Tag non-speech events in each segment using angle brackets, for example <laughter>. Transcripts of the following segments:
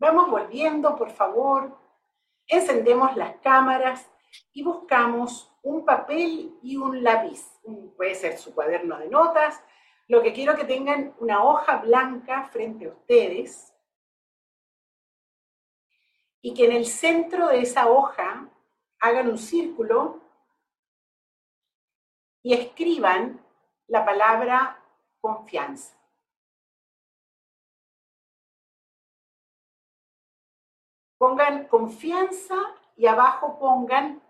Vamos volviendo, por favor. Encendemos las cámaras y buscamos un papel y un lápiz. Puede ser su cuaderno de notas. Lo que quiero que tengan una hoja blanca frente a ustedes y que en el centro de esa hoja hagan un círculo y escriban la palabra confianza. Pongan confianza y abajo pongan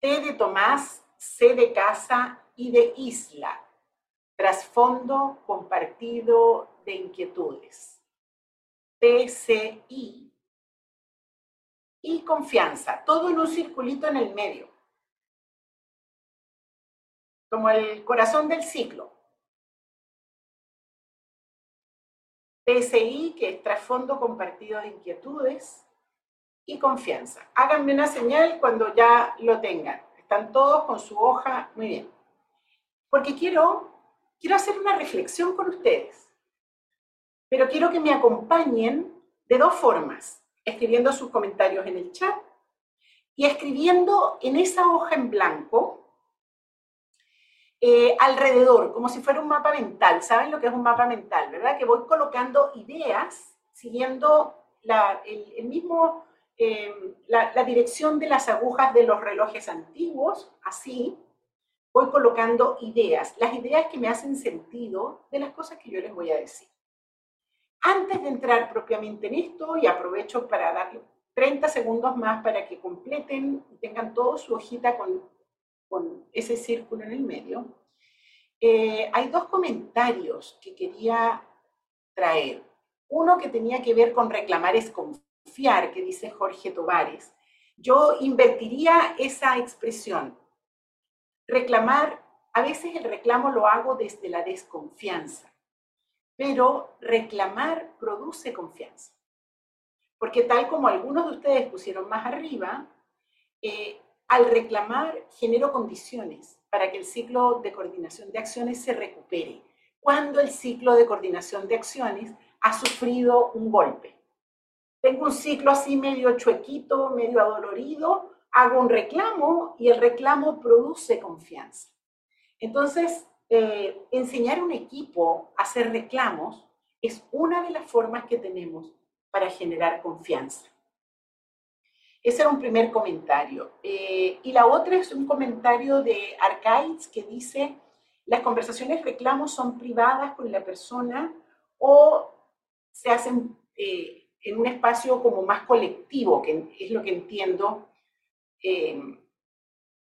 T de Tomás, C de casa y de isla. Trasfondo compartido de inquietudes. TCI. Y confianza. Todo en un circulito en el medio. Como el corazón del ciclo. TCI, que es trasfondo compartido de inquietudes y confianza. Háganme una señal cuando ya lo tengan. Están todos con su hoja, muy bien. Porque quiero, quiero hacer una reflexión con ustedes, pero quiero que me acompañen de dos formas, escribiendo sus comentarios en el chat y escribiendo en esa hoja en blanco eh, alrededor, como si fuera un mapa mental. ¿Saben lo que es un mapa mental, verdad? Que voy colocando ideas siguiendo el, mismo Em, la, dirección de las agujas de los relojes antiguos, así, voy colocando ideas, las ideas que me hacen sentido de las cosas que yo les voy a decir. Antes de entrar propiamente en esto, y aprovecho para darle 30 segundos más para que completen y tengan todo su hojita con, con ese círculo en el medio, eh, hay dos comentarios que quería traer. Uno que tenía que ver con reclamar es con que dice Jorge Tovares, yo invertiría esa expresión. Reclamar, a veces el reclamo lo hago desde la desconfianza, pero reclamar produce confianza. Porque tal como algunos de ustedes pusieron más arriba, eh, al reclamar genero condiciones para que el ciclo de coordinación de acciones se recupere, cuando el ciclo de coordinación de acciones ha sufrido un golpe tengo un ciclo así medio chuequito, medio adolorido, hago un reclamo y el reclamo produce confianza. Entonces, eh, enseñar a un equipo a hacer reclamos es una de las formas que tenemos para generar confianza. Ese era un primer comentario. Eh, y la otra es un comentario de Arcaids que dice, las conversaciones reclamos son privadas con la persona o se hacen eh, en un espacio como más colectivo, que es lo que entiendo. Eh,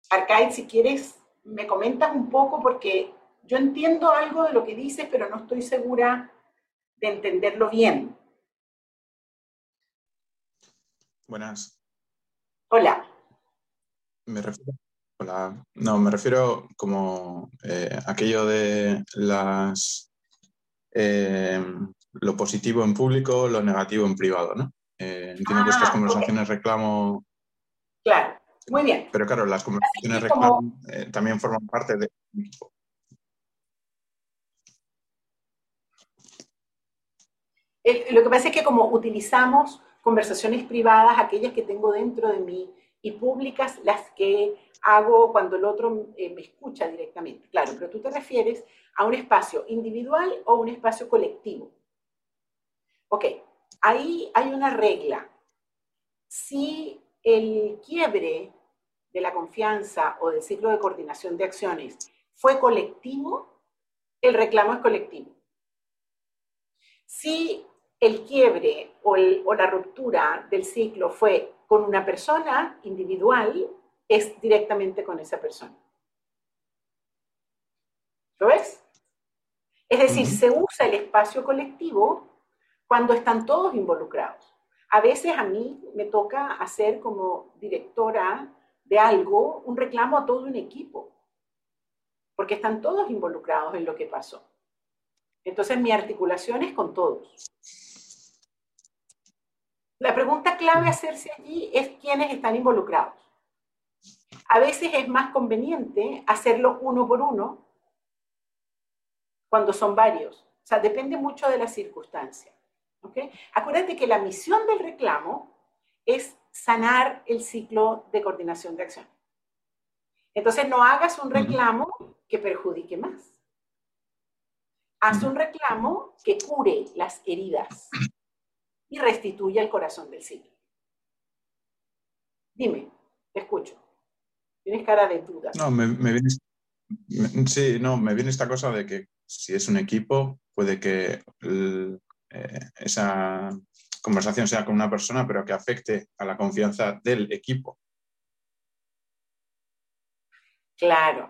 Arcade, si quieres, me comentas un poco porque yo entiendo algo de lo que dices, pero no estoy segura de entenderlo bien. Buenas. Hola. Me refiero, hola. No, me refiero como eh, aquello de las eh, lo positivo en público, lo negativo en privado, ¿no? Eh, entiendo que estas ah, conversaciones reclamo... Claro, muy bien. Pero claro, las conversaciones reclamo eh, también forman parte de... lo que pasa es que como utilizamos conversaciones privadas, aquellas que tengo dentro de mí, y públicas, las que hago cuando el otro eh, me escucha directamente. Claro, pero tú te refieres a un espacio individual o un espacio colectivo. Ok, ahí hay una regla. Si el quiebre de la confianza o del ciclo de coordinación de acciones fue colectivo, el reclamo es colectivo. Si el quiebre o, o, la ruptura del ciclo fue con una persona individual, es directamente con esa persona. ¿Lo ves? Es decir, se usa el espacio colectivo cuando están todos involucrados. A veces a mí me toca hacer como directora de algo un reclamo a todo un equipo, porque están todos involucrados en lo que pasó. Entonces mi articulación es con todos. La pregunta clave a hacerse allí es quiénes están involucrados. A veces es más conveniente hacerlo uno por uno cuando son varios. O sea, depende mucho de la circunstancia. ¿Okay? Acuérdate que la misión del reclamo es sanar el ciclo de coordinación de acción. Entonces no hagas un reclamo que perjudique más. Haz un reclamo que cure las heridas y restituya el corazón del ciclo. Dime, te escucho. Tienes cara de duda. No, me, viene, sí, no, me viene esta cosa de que si es un equipo, puede que eh, esa conversación sea con una persona, pero que afecte a la confianza del equipo. Claro,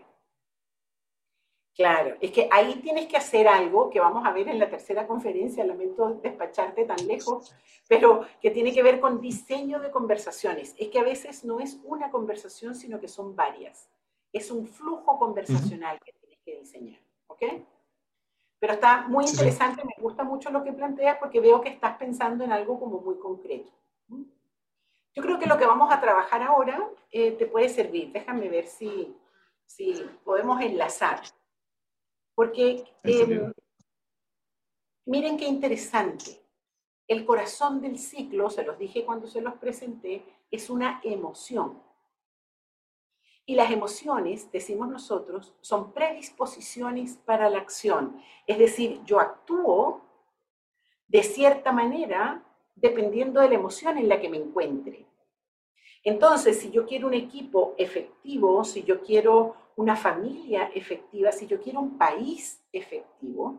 claro. Es que ahí tienes que hacer algo que vamos a ver en la tercera conferencia, lamento despacharte tan lejos, pero que tiene que ver con diseño de conversaciones. Es que a veces no es una conversación, sino que son varias. Es un flujo conversacional que tienes que diseñar. ¿Ok? Pero está muy interesante, me gusta mucho lo que planteas porque veo que estás pensando en algo como muy concreto. Yo creo que lo que vamos a trabajar ahora eh, te puede servir. Déjame ver si, si podemos enlazar. Porque em, miren qué interesante. El corazón del ciclo, se los dije cuando se los presenté, es una emoción. Y las emociones, decimos nosotros, son predisposiciones para la acción. Es decir, yo actúo de cierta manera dependiendo de la emoción en la que me encuentre. Entonces, si yo quiero un equipo efectivo, si yo quiero una familia efectiva, si yo quiero un país efectivo,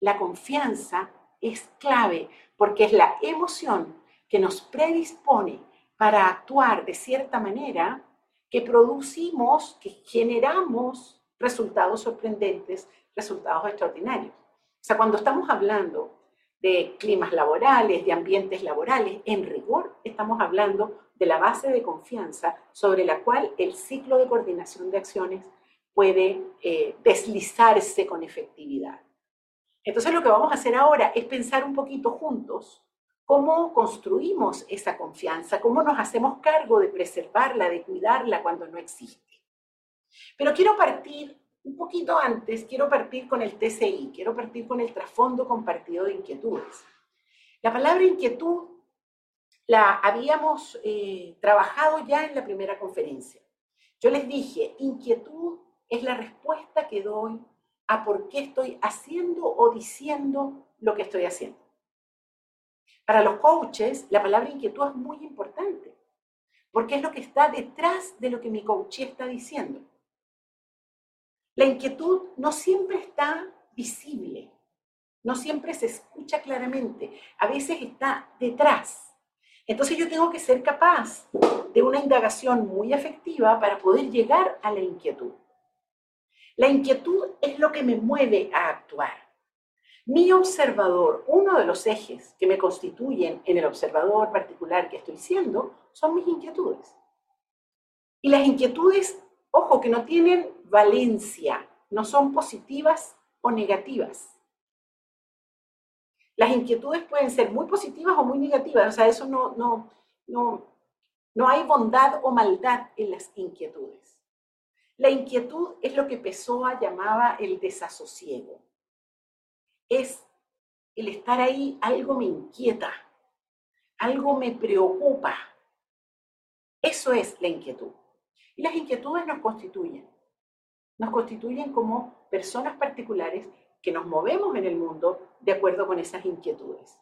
la confianza es clave porque es la emoción que nos predispone para actuar de cierta manera que producimos, que generamos resultados sorprendentes, resultados extraordinarios. O sea, cuando estamos hablando de climas laborales, de ambientes laborales, en rigor estamos hablando de la base de confianza sobre la cual el ciclo de coordinación de acciones puede eh, deslizarse con efectividad. Entonces lo que vamos a hacer ahora es pensar un poquito juntos cómo construimos esa confianza, cómo nos hacemos cargo de preservarla, de cuidarla cuando no existe. Pero quiero partir un poquito antes, quiero partir con el TCI, quiero partir con el trasfondo compartido de inquietudes. La palabra inquietud la habíamos eh, trabajado ya en la primera conferencia. Yo les dije, inquietud es la respuesta que doy a por qué estoy haciendo o diciendo lo que estoy haciendo. Para los coaches, la palabra inquietud es muy importante, porque es lo que está detrás de lo que mi coach está diciendo. La inquietud no siempre está visible, no siempre se escucha claramente, a veces está detrás. Entonces yo tengo que ser capaz de una indagación muy efectiva para poder llegar a la inquietud. La inquietud es lo que me mueve a actuar. Mi observador, uno de los ejes que me constituyen en el observador particular que estoy siendo, son mis inquietudes. Y las inquietudes, ojo, que no tienen valencia, no son positivas o negativas. Las inquietudes pueden ser muy positivas o muy negativas, o sea, eso no, no, no, no hay bondad o maldad en las inquietudes. La inquietud es lo que Pessoa llamaba el desasosiego es el estar ahí, algo me inquieta, algo me preocupa. Eso es la inquietud. Y las inquietudes nos constituyen. Nos constituyen como personas particulares que nos movemos en el mundo de acuerdo con esas inquietudes.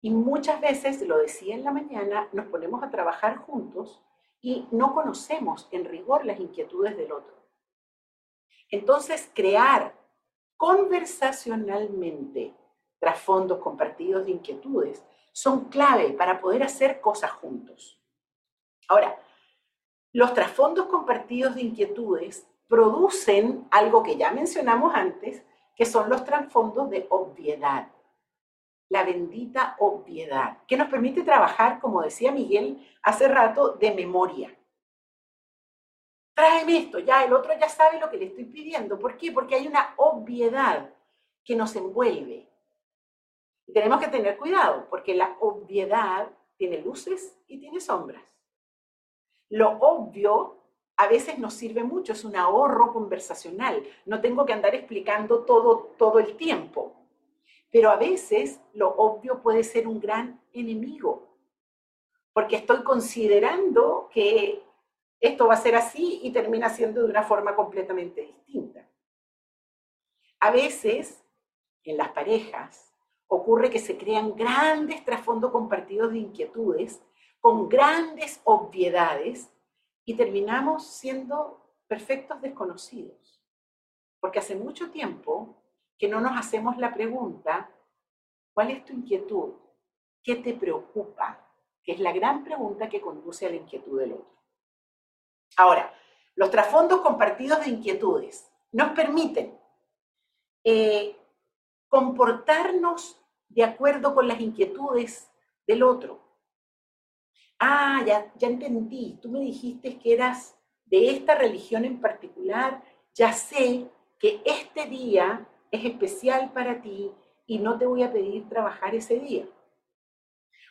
Y muchas veces, lo decía en la mañana, nos ponemos a trabajar juntos y no conocemos en rigor las inquietudes del otro. Entonces, crear conversacionalmente trasfondos compartidos de inquietudes son clave para poder hacer cosas juntos. Ahora, los trasfondos compartidos de inquietudes producen algo que ya mencionamos antes, que son los trasfondos de obviedad. La bendita obviedad, que nos permite trabajar, como decía Miguel hace rato, de memoria tráeme esto, ya el otro ya sabe lo que le estoy pidiendo. ¿Por qué? Porque hay una obviedad que nos envuelve. Y tenemos que tener cuidado, porque la obviedad tiene luces y tiene sombras. Lo obvio a veces nos sirve mucho, es un ahorro conversacional. No tengo que andar explicando todo, todo el tiempo. Pero a veces lo obvio puede ser un gran enemigo, porque estoy considerando que esto va a ser así y termina siendo de una forma completamente distinta. A veces, en las parejas, ocurre que se crean grandes trasfondos compartidos de inquietudes con grandes obviedades y terminamos siendo perfectos desconocidos. Porque hace mucho tiempo que no nos hacemos la pregunta, ¿cuál es tu inquietud? ¿Qué te preocupa? Que es la gran pregunta que conduce a la inquietud del otro. Ahora, los trasfondos compartidos de inquietudes nos permiten eh, comportarnos de acuerdo con las inquietudes del otro. Ah, ya, ya entendí, tú me dijiste que eras de esta religión en particular, ya sé que este día es especial para ti y no te voy a pedir trabajar ese día.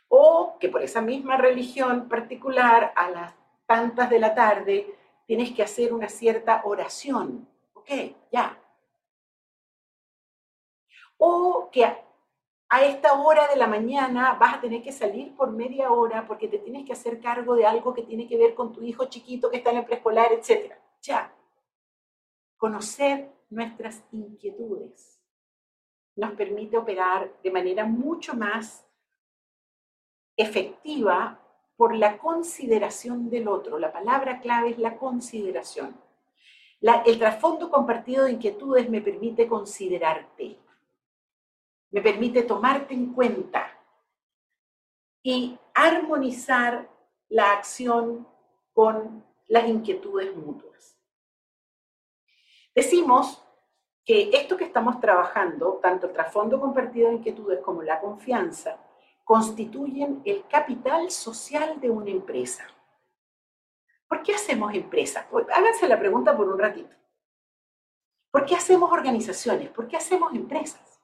O que por esa misma religión particular, a las tantas de la tarde, tienes que hacer una cierta oración. Ok, ya. O que a esta hora de la mañana vas a tener que salir por media hora porque te tienes que hacer cargo de algo que tiene que ver con tu hijo chiquito que está en el preescolar, etc. Ya. Conocer nuestras inquietudes nos permite operar de manera mucho más efectiva por la consideración del otro. La palabra clave es la consideración. el trasfondo compartido de inquietudes me permite considerarte me permite tomarte en cuenta y armonizar la acción con las inquietudes mutuas. Decimos que esto que estamos trabajando, tanto el trasfondo compartido de inquietudes como la confianza, constituyen el capital social de una empresa. ¿Por qué hacemos empresas? Pues, háganse la pregunta por un ratito. ¿Por qué hacemos organizaciones? ¿Por qué hacemos empresas?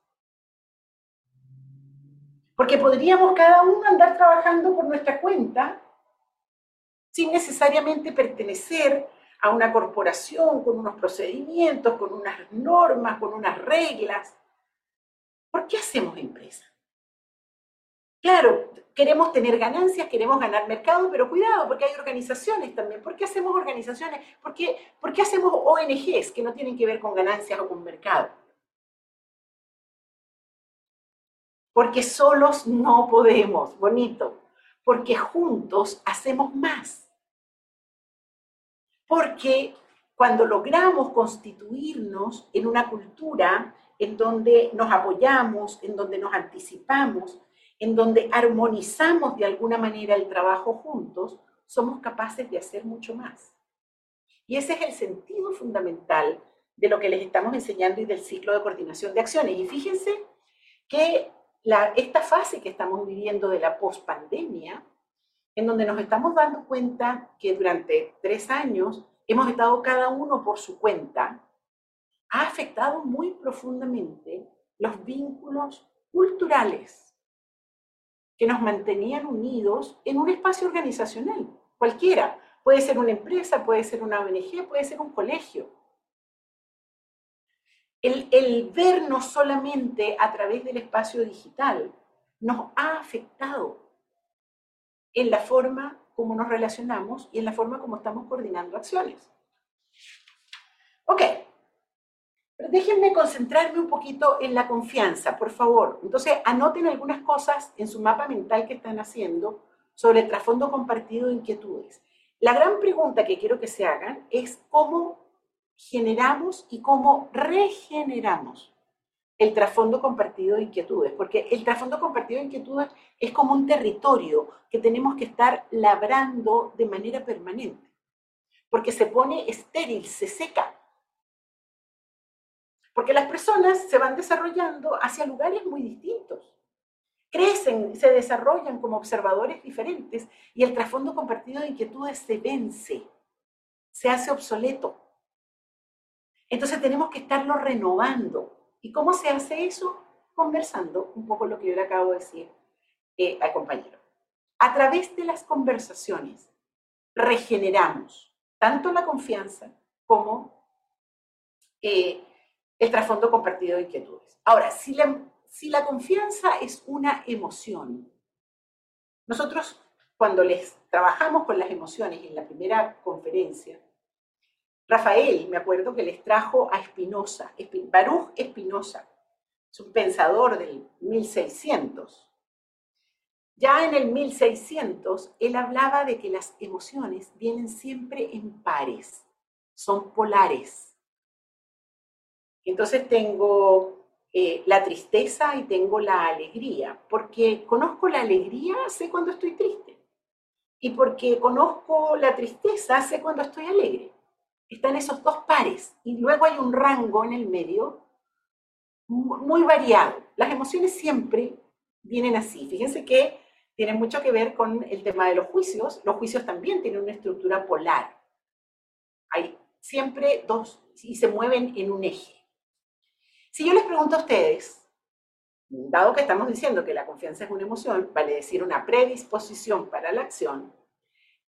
Porque podríamos cada uno andar trabajando por nuestra cuenta sin necesariamente pertenecer a una corporación con unos procedimientos, con unas normas, con unas reglas. ¿Por qué hacemos empresa? Claro, queremos tener ganancias, queremos ganar mercado, pero cuidado, porque hay organizaciones también. ¿Por qué hacemos organizaciones? ¿Por qué, ¿Por qué hacemos ONGs que no tienen que ver con ganancias o con mercado? porque solos no podemos, bonito, porque juntos hacemos más. Porque cuando logramos constituirnos en una cultura en donde nos apoyamos, en donde nos anticipamos, en donde armonizamos de alguna manera el trabajo juntos, somos capaces de hacer mucho más. Y ese es el sentido fundamental de lo que les estamos enseñando y del ciclo de coordinación de acciones. Y fíjense que esta fase que estamos viviendo de la pospandemia, en donde nos estamos dando cuenta que durante tres años hemos estado cada uno por su cuenta, ha afectado muy profundamente los vínculos culturales que nos mantenían unidos en un espacio organizacional, cualquiera. Puede ser una empresa, puede ser una ONG, puede ser un colegio el, vernos solamente a través del espacio digital nos ha afectado en la forma como nos relacionamos y en la forma como estamos coordinando acciones. Ok, déjenme concentrarme un poquito en la confianza, por favor. Entonces, anoten algunas cosas en su mapa mental que están haciendo sobre el trasfondo compartido de inquietudes. La gran pregunta que quiero que se hagan es cómo generamos y cómo regeneramos el trasfondo compartido de inquietudes, porque el trasfondo compartido de inquietudes es como un territorio que tenemos que estar labrando de manera permanente, porque se pone estéril, se seca. Porque las personas se van desarrollando hacia lugares muy distintos. Crecen, se desarrollan como observadores diferentes y el trasfondo compartido de inquietudes se vence, se hace obsoleto. Entonces tenemos que estarlo renovando. ¿Y cómo se hace eso? Conversando, un poco lo que yo le acabo de decir eh, al compañero. A través de las conversaciones regeneramos tanto la confianza como eh, el trasfondo compartido de inquietudes. Ahora, si la confianza es una emoción, nosotros cuando les trabajamos con las emociones en la primera conferencia, Rafael, me acuerdo que les trajo a Spinoza, Baruch Spinoza, es un pensador del 1600. Ya en el 1600, él hablaba de que las emociones vienen siempre en pares, son polares. Entonces tengo eh, la tristeza y tengo la alegría, porque conozco la alegría, sé cuando estoy triste. Y porque conozco la tristeza, sé cuando estoy alegre. Están esos dos pares y luego hay un rango en el medio muy variado. Las emociones siempre vienen así. Fíjense que tienen mucho que ver con el tema de los juicios. Los juicios también tienen una estructura polar. Hay siempre dos y se mueven en un eje. Si yo les pregunto a ustedes, dado que estamos diciendo que la confianza es una emoción, vale decir una predisposición para la acción,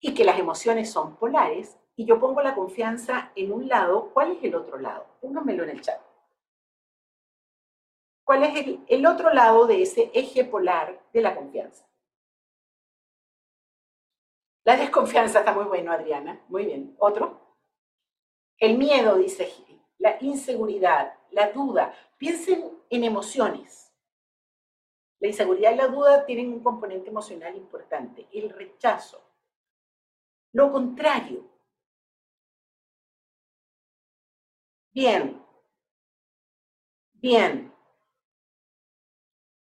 y que las emociones son polares, y yo pongo la confianza en un lado, ¿cuál es el otro lado? Pónganmelo en el chat. ¿Cuál es el, otro lado de ese eje polar de la confianza? La desconfianza está muy bueno, Adriana. Muy bien. ¿Otro? El miedo, dice Giri. La inseguridad, la duda. Piensen en emociones. La inseguridad y la duda tienen un componente emocional importante, el rechazo. Lo contrario, Bien. Bien.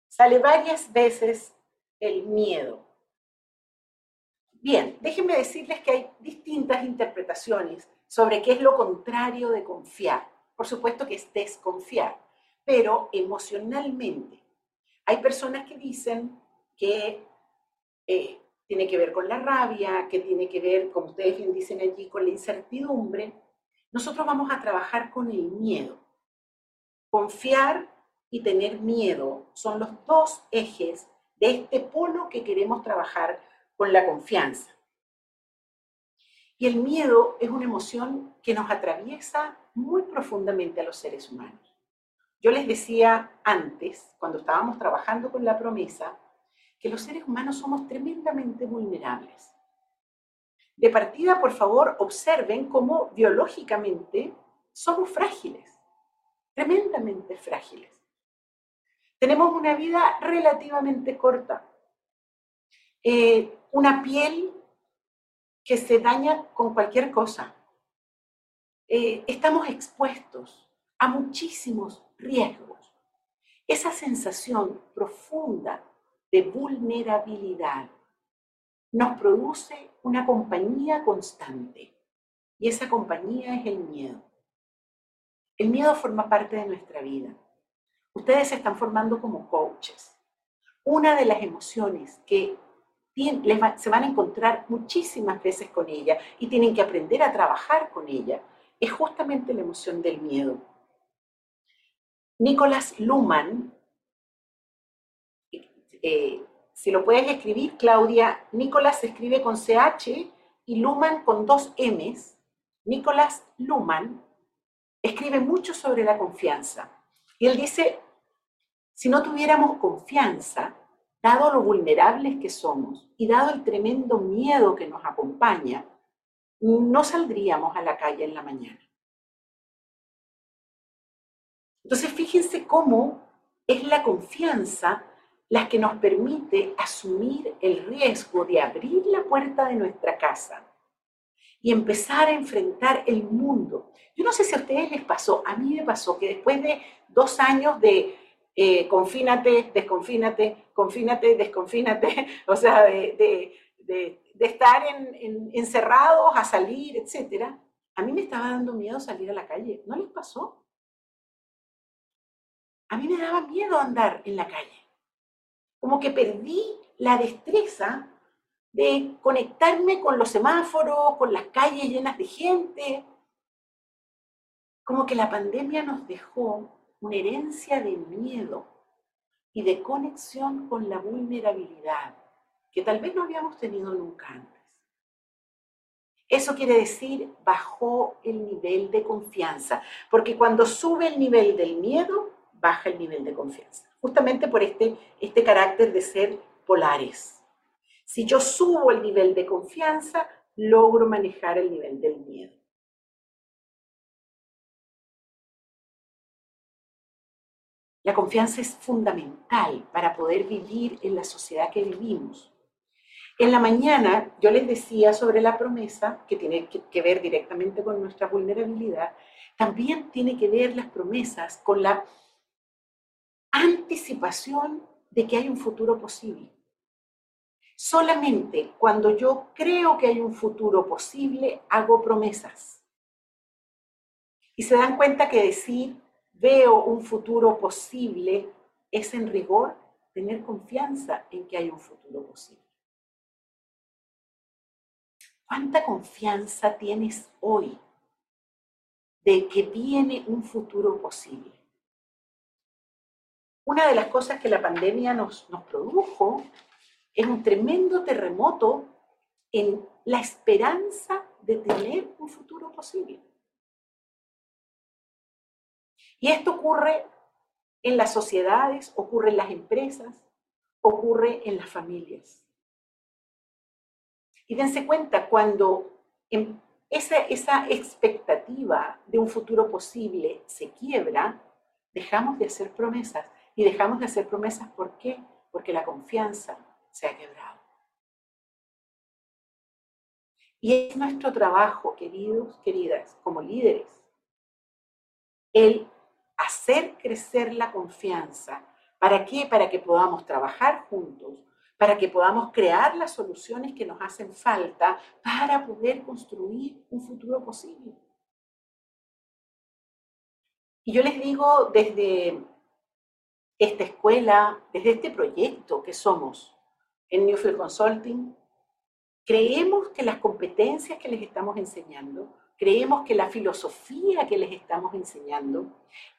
Sale varias veces el miedo. Bien, déjenme decirles que hay distintas interpretaciones sobre qué es lo contrario de confiar. Por supuesto que es desconfiar, pero emocionalmente. Hay personas que dicen que eh, tiene que ver con la rabia, que tiene que ver, como ustedes bien dicen allí, con la incertidumbre, nosotros vamos a trabajar con el miedo. Confiar y tener miedo son los dos ejes de este polo que queremos trabajar con la confianza. Y el miedo es una emoción que nos atraviesa muy profundamente a los seres humanos. Yo les decía antes, cuando estábamos trabajando con la promesa, que los seres humanos somos tremendamente vulnerables. De partida, por favor, observen cómo biológicamente somos frágiles, tremendamente frágiles. Tenemos una vida relativamente corta, eh, una piel que se daña con cualquier cosa. Eh, estamos expuestos a muchísimos riesgos. Esa sensación profunda de vulnerabilidad nos produce una compañía constante y esa compañía es el miedo. El miedo forma parte de nuestra vida. Ustedes se están formando como coaches. Una de las emociones que se van a encontrar muchísimas veces con ella y tienen que aprender a trabajar con ella es justamente la emoción del miedo. Nicolás Luhmann eh, si lo puedes escribir, Claudia, Nicolás escribe con CH y Luman con dos M's. Nicolás Luman escribe mucho sobre la confianza. Y él dice, si no tuviéramos confianza, dado lo vulnerables que somos y dado el tremendo miedo que nos acompaña, no saldríamos a la calle en la mañana. Entonces, fíjense cómo es la confianza las que nos permite asumir el riesgo de abrir la puerta de nuestra casa y empezar a enfrentar el mundo. Yo no sé si a ustedes les pasó, a mí me pasó que después de dos años de eh, confínate, desconfínate, confínate, desconfínate, <laughs> o sea, de, estar encerrados a salir, etc., a mí me estaba dando miedo salir a la calle. ¿No les pasó? A mí me daba miedo andar en la calle como que perdí la destreza de conectarme con los semáforos, con las calles llenas de gente. Como que la pandemia nos dejó una herencia de miedo y de conexión con la vulnerabilidad que tal vez no habíamos tenido nunca antes. Eso quiere decir bajó el nivel de confianza, porque cuando sube el nivel del miedo, baja el nivel de confianza justamente por este, este carácter de ser polares. Si yo subo el nivel de confianza, logro manejar el nivel del miedo. La confianza es fundamental para poder vivir en la sociedad que vivimos. En la mañana yo les decía sobre la promesa, que tiene que ver directamente con nuestra vulnerabilidad, también tiene que ver las promesas con la anticipación de que hay un futuro posible. Solamente cuando yo creo que hay un futuro posible, hago promesas. Y se dan cuenta que decir veo un futuro posible es en rigor tener confianza en que hay un futuro posible. ¿Cuánta confianza tienes hoy de que viene un futuro posible? Una de las cosas que la pandemia nos, nos produjo es un tremendo terremoto en la esperanza de tener un futuro posible. Y esto ocurre en las sociedades, ocurre en las empresas, ocurre en las familias. Y dense cuenta, cuando esa, esa expectativa de un futuro posible se quiebra, dejamos de hacer promesas. Y dejamos de hacer promesas, ¿por qué? Porque la confianza se ha quebrado. Y es nuestro trabajo, queridos, queridas, como líderes, el hacer crecer la confianza. ¿Para qué? Para que podamos trabajar juntos, para que podamos crear las soluciones que nos hacen falta para poder construir un futuro posible. Y yo les digo desde esta escuela, desde este proyecto que somos en Newfield Consulting, creemos que las competencias que les estamos enseñando creemos que la filosofía que les estamos enseñando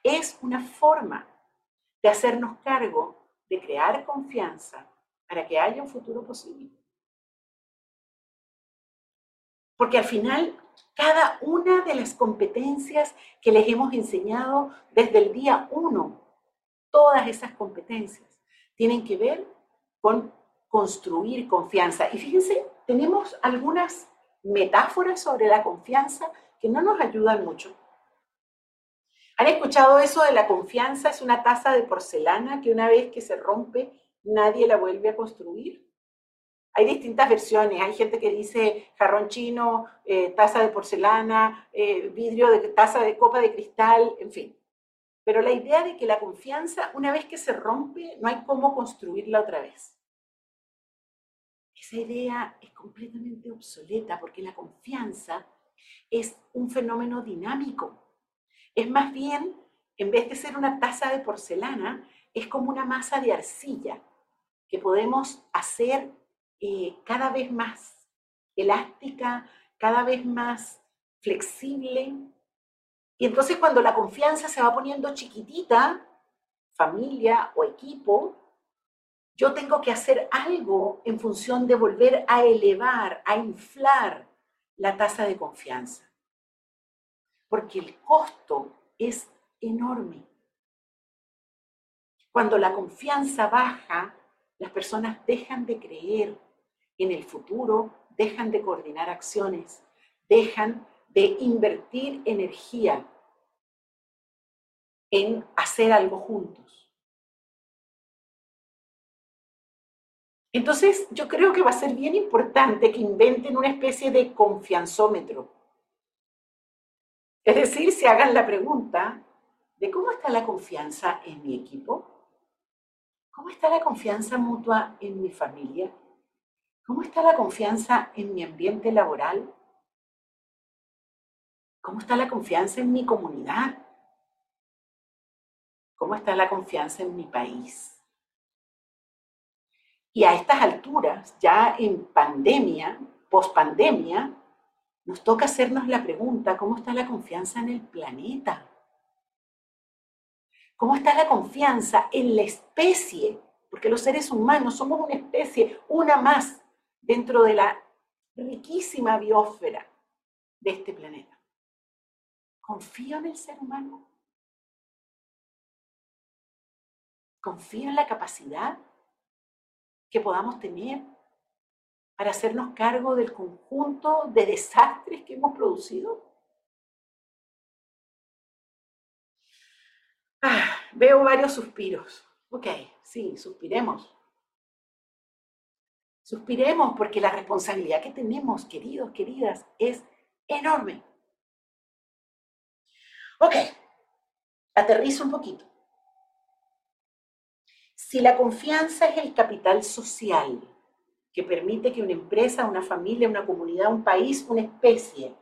es una forma de hacernos cargo de crear confianza para que haya un futuro posible. Porque al final, cada una de las competencias que les hemos enseñado desde el día uno, todas esas competencias tienen que ver con construir confianza. Y fíjense, tenemos algunas metáforas sobre la confianza que no nos ayudan mucho. ¿Han escuchado eso de la confianza es una taza de porcelana que una vez que se rompe nadie la vuelve a construir? Hay distintas versiones. Hay gente que dice jarrón chino, eh, taza de porcelana, eh, vidrio de taza de copa de cristal, en fin. Pero la idea de que la confianza, una vez que se rompe, no hay cómo construirla otra vez. Esa idea es completamente obsoleta porque la confianza es un fenómeno dinámico. Es más bien, en vez de ser una taza de porcelana, es como una masa de arcilla que podemos hacer eh, cada vez más elástica, cada vez más flexible. Y entonces cuando la confianza se va poniendo chiquitita, familia o equipo, yo tengo que hacer algo en función de volver a elevar, a inflar la tasa de confianza. Porque el costo es enorme. Cuando la confianza baja, las personas dejan de creer en el futuro, dejan de coordinar acciones, dejan de invertir energía en hacer algo juntos. Entonces, yo creo que va a ser bien importante que inventen una especie de confianzómetro. Es decir, se hagan la pregunta de cómo está la confianza en mi equipo, cómo está la confianza mutua en mi familia, cómo está la confianza en mi ambiente laboral, cómo está la confianza en mi comunidad, cómo está la confianza en mi país. Y a estas alturas, ya en pandemia, pospandemia, nos toca hacernos la pregunta, ¿cómo está la confianza en el planeta? ¿Cómo está la confianza en la especie? Porque los seres humanos somos una especie, una más, dentro de la riquísima biosfera de este planeta. ¿Confío en el ser humano? Confío en la capacidad que podamos tener para hacernos cargo del conjunto de desastres que hemos producido. Ah, veo varios suspiros. Ok, sí, suspiremos. Suspiremos porque la responsabilidad que tenemos, queridos, queridas, es enorme. Ok, aterrizo un poquito. Si la confianza es el capital social que permite que una empresa, una familia, una comunidad, un país, una especie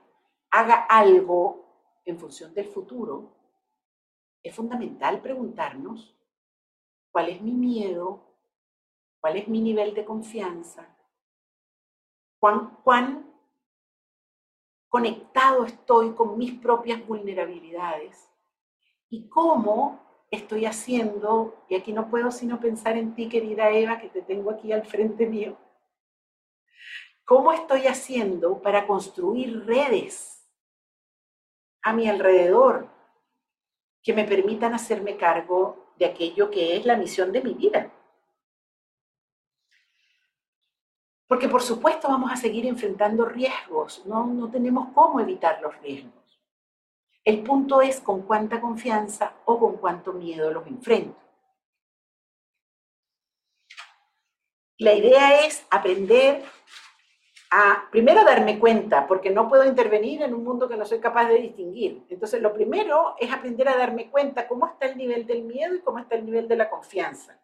haga algo en función del futuro, es fundamental preguntarnos cuál es mi miedo, cuál es mi nivel de confianza, cuán, cuán conectado estoy con mis propias vulnerabilidades y cómo estoy haciendo, y aquí no puedo sino pensar en ti, querida Eva, que te tengo aquí al frente mío, cómo estoy haciendo para construir redes a mi alrededor que me permitan hacerme cargo de aquello que es la misión de mi vida. Porque por supuesto vamos a seguir enfrentando riesgos, no, no tenemos cómo evitar los riesgos. El punto es con cuánta confianza o con cuánto miedo los enfrento. La idea es aprender primero, darme cuenta, porque no puedo intervenir en un mundo que no soy capaz de distinguir. Entonces, lo primero es aprender a darme cuenta cómo está el nivel del miedo y cómo está el nivel de la confianza.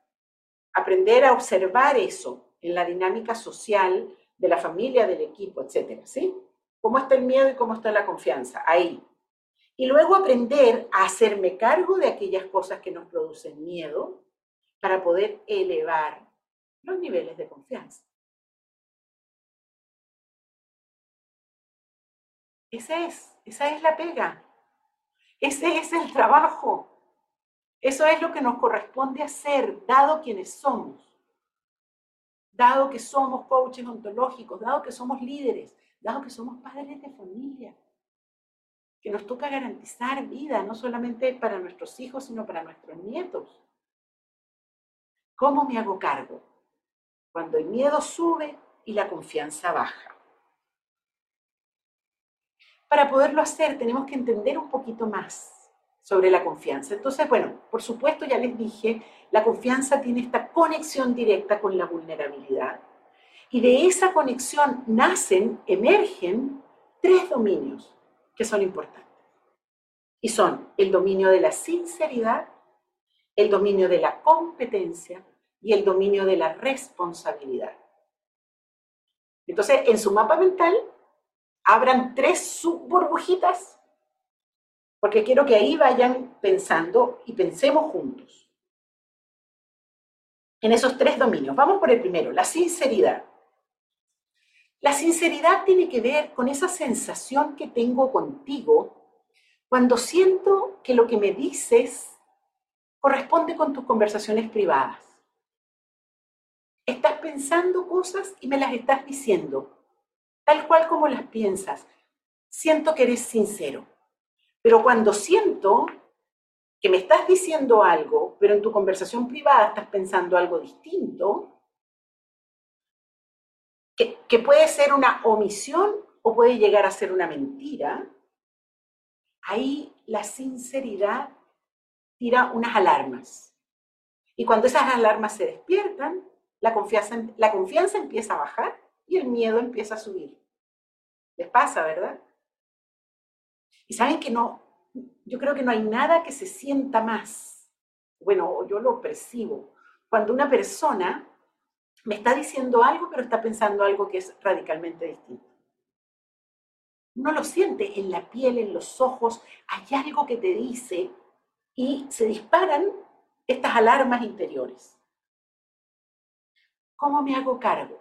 Aprender a observar eso en la dinámica social de la familia, del equipo, etcétera, ¿sí? ¿Cómo está el miedo y cómo está la confianza? Ahí. Y luego aprender a hacerme cargo de aquellas cosas que nos producen miedo para poder elevar los niveles de confianza. Ese es, esa es la pega. Ese es el trabajo. Eso es lo que nos corresponde hacer, dado quienes somos. Dado que somos coaches ontológicos, dado que somos líderes, dado que somos padres de familia que nos toca garantizar vida, no solamente para nuestros hijos, sino para nuestros nietos. ¿Cómo me hago cargo? Cuando el miedo sube y la confianza baja. Para poderlo hacer tenemos que entender un poquito más sobre la confianza. Entonces, bueno, por supuesto ya les dije, la confianza tiene esta conexión directa con la vulnerabilidad. Y de esa conexión nacen, emergen tres dominios que son importantes. Y son el dominio de la sinceridad, el dominio de la competencia y el dominio de la responsabilidad. Entonces, en su mapa mental, abran tres subburbujitas, porque quiero que ahí vayan pensando y pensemos juntos. En esos tres dominios. Vamos por el primero, la sinceridad. La sinceridad tiene que ver con esa sensación que tengo contigo cuando siento que lo que me dices corresponde con tus conversaciones privadas. Estás pensando cosas y me las estás diciendo, tal cual como las piensas. Siento que eres sincero. Pero cuando siento que me estás diciendo algo, pero en tu conversación privada estás pensando algo distinto, que, puede ser una omisión o puede llegar a ser una mentira, ahí la sinceridad tira unas alarmas. Y cuando esas alarmas se despiertan, la confianza, la confianza empieza a bajar y el miedo empieza a subir. Les pasa, ¿verdad? Y saben que no, yo creo que no hay nada que se sienta más, bueno, yo lo percibo, cuando una persona me está diciendo algo, pero está pensando algo que es radicalmente distinto. Uno lo siente en la piel, en los ojos, hay algo que te dice y se disparan estas alarmas interiores. ¿Cómo me hago cargo?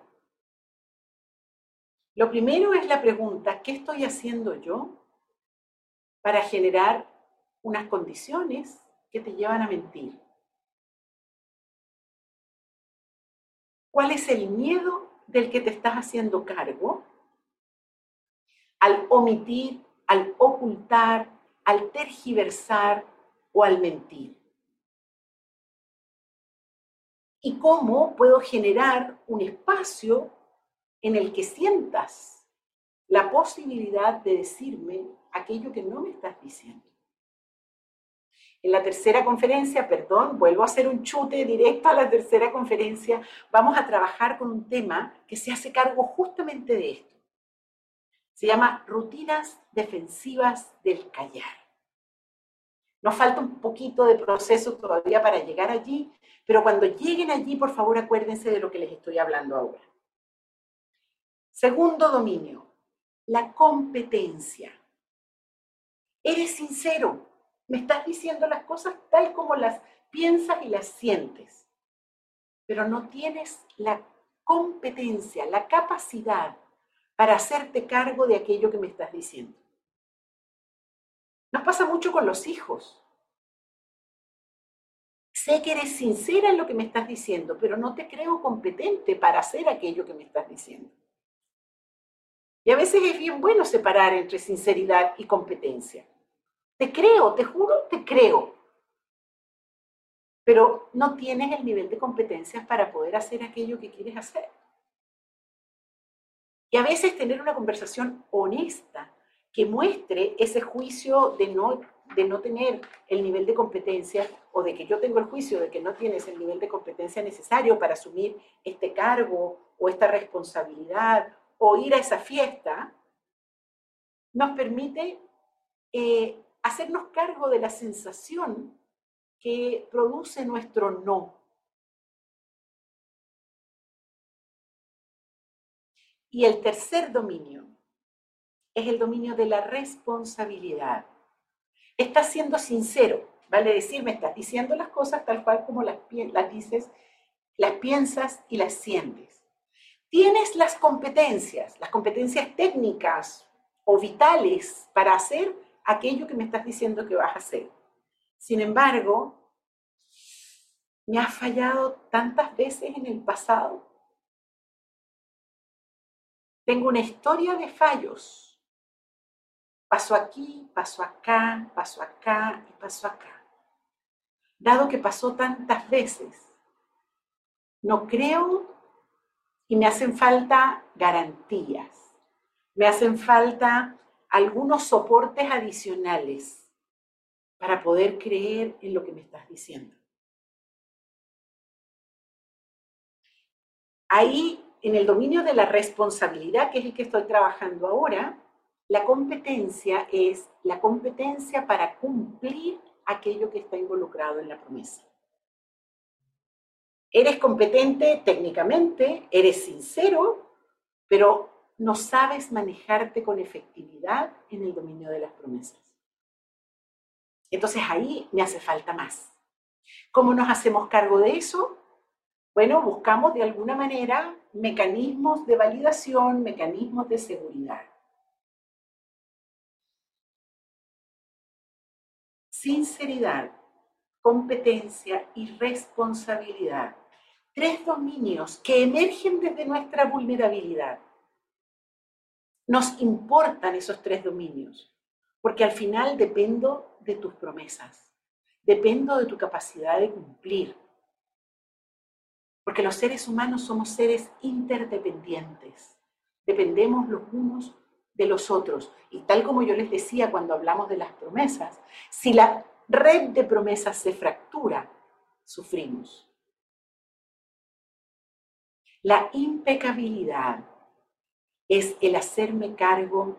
Lo primero es la pregunta, ¿qué estoy haciendo yo para generar unas condiciones que te llevan a mentir? ¿Cuál es el miedo del que te estás haciendo cargo? Al omitir, al ocultar, al tergiversar o al mentir. y cómo puedo generar un espacio en el que sientas la posibilidad de decirme aquello que no me estás diciendo. En la tercera conferencia, perdón, vuelvo a hacer un chute directo a la tercera conferencia, vamos a trabajar con un tema que se hace cargo justamente de esto. Se llama rutinas defensivas del callar. Nos falta un poquito de proceso todavía para llegar allí, pero cuando lleguen allí, por favor, acuérdense de lo que les estoy hablando ahora. Segundo dominio, la competencia. Eres sincero, me estás diciendo las cosas tal como las piensas y las sientes, pero no tienes la competencia, la capacidad para hacerte cargo de aquello que me estás diciendo. Nos pasa mucho con los hijos. Sé que eres sincera en lo que me estás diciendo, pero no te creo competente para hacer aquello que me estás diciendo. Y a veces es bien bueno separar entre sinceridad y competencia. Te creo, te juro, te creo. Pero no tienes el nivel de competencias para poder hacer aquello que quieres hacer. Y a veces tener una conversación honesta que muestre ese juicio de no, de no tener el nivel de competencia o de que yo tengo el juicio de que no tienes el nivel de competencia necesario para asumir este cargo o esta responsabilidad o ir a esa fiesta, nos permite eh, hacernos cargo de la sensación que produce nuestro no. Y el tercer dominio es el dominio de la responsabilidad. Estás siendo sincero, vale decir, me estás diciendo las cosas tal cual como las, las dices, las piensas y las sientes. Tienes las competencias, las competencias técnicas o vitales para hacer aquello que me estás diciendo que vas a hacer. Sin embargo, me has fallado tantas veces en el pasado. Tengo una historia de fallos Paso aquí, paso acá, paso acá y paso acá. Dado que pasó tantas veces, no creo y me hacen falta garantías, me hacen falta algunos soportes adicionales para poder creer en lo que me estás diciendo. Ahí, en el dominio de la responsabilidad, que es el que estoy trabajando ahora, la competencia es la competencia para cumplir aquello que está involucrado en la promesa. Eres competente técnicamente, eres sincero, pero no sabes manejarte con efectividad en el dominio de las promesas. Entonces ahí me hace falta más. ¿Cómo nos hacemos cargo de eso? Bueno, buscamos de alguna manera mecanismos de validación, mecanismos de seguridad. sinceridad, competencia y responsabilidad. Tres dominios que emergen desde nuestra vulnerabilidad. Nos importan esos tres dominios, porque al final dependo de tus promesas, dependo de tu capacidad de cumplir. Porque los seres humanos somos seres interdependientes, dependemos los unos de los otros. Y tal como yo les decía cuando hablamos de las promesas, si la red de promesas se fractura, sufrimos. La impecabilidad es el hacerme cargo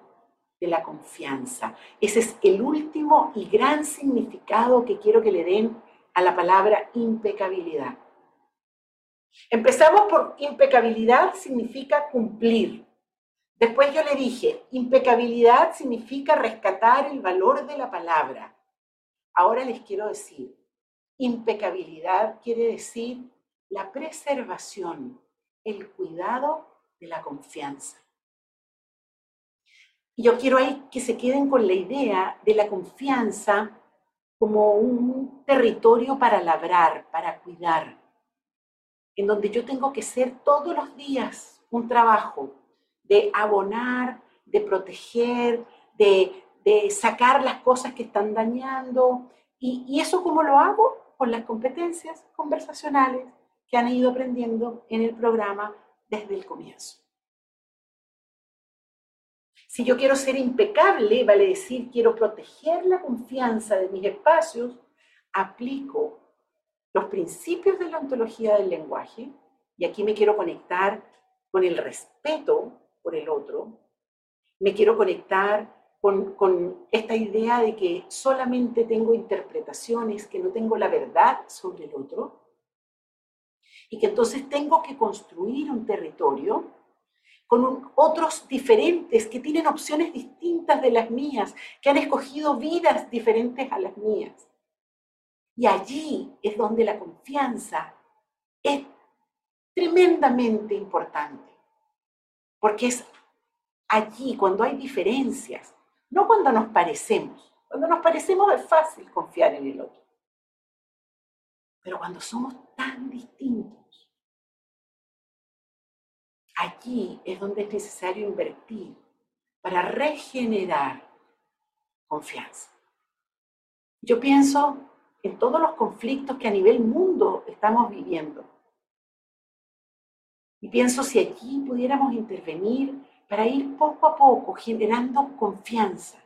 de la confianza. Ese es el último y gran significado que quiero que le den a la palabra impecabilidad. Empezamos por impecabilidad significa cumplir. Después yo le dije, impecabilidad significa rescatar el valor de la palabra. Ahora les quiero decir, impecabilidad quiere decir la preservación, el cuidado de la confianza. Y yo quiero ahí que se queden con la idea de la confianza como un territorio para labrar, para cuidar, en donde yo tengo que ser todos los días un trabajo de abonar, de proteger, de, sacar las cosas que están dañando. Y, y eso cómo lo hago? Con las competencias conversacionales que han ido aprendiendo en el programa desde el comienzo. Si yo quiero ser impecable, vale decir, quiero proteger la confianza de mis espacios, aplico los principios de la ontología del lenguaje, y aquí me quiero conectar con el respeto por el otro, me quiero conectar con, con, esta idea de que solamente tengo interpretaciones, que no tengo la verdad sobre el otro, y que entonces tengo que construir un territorio con otros diferentes que tienen opciones distintas de las mías, que han escogido vidas diferentes a las mías. Y allí es donde la confianza es tremendamente importante, porque es allí cuando hay diferencias, no cuando nos parecemos. Cuando nos parecemos es fácil confiar en el otro. Pero cuando somos tan distintos, Allí es donde es necesario invertir para regenerar confianza. Yo pienso en todos los conflictos que a nivel mundo estamos viviendo. Y pienso si allí pudiéramos intervenir para ir poco a poco generando confianza,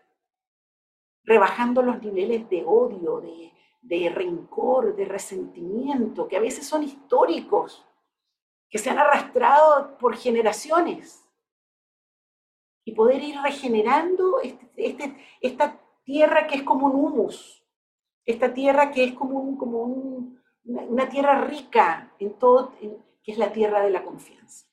rebajando los niveles de odio, de, de rencor, de resentimiento, que a veces son históricos que se han arrastrado por generaciones y poder ir regenerando este, este, esta tierra que es como un humus, esta tierra que es como, un, como una, tierra rica en todo, que es la tierra de la confianza.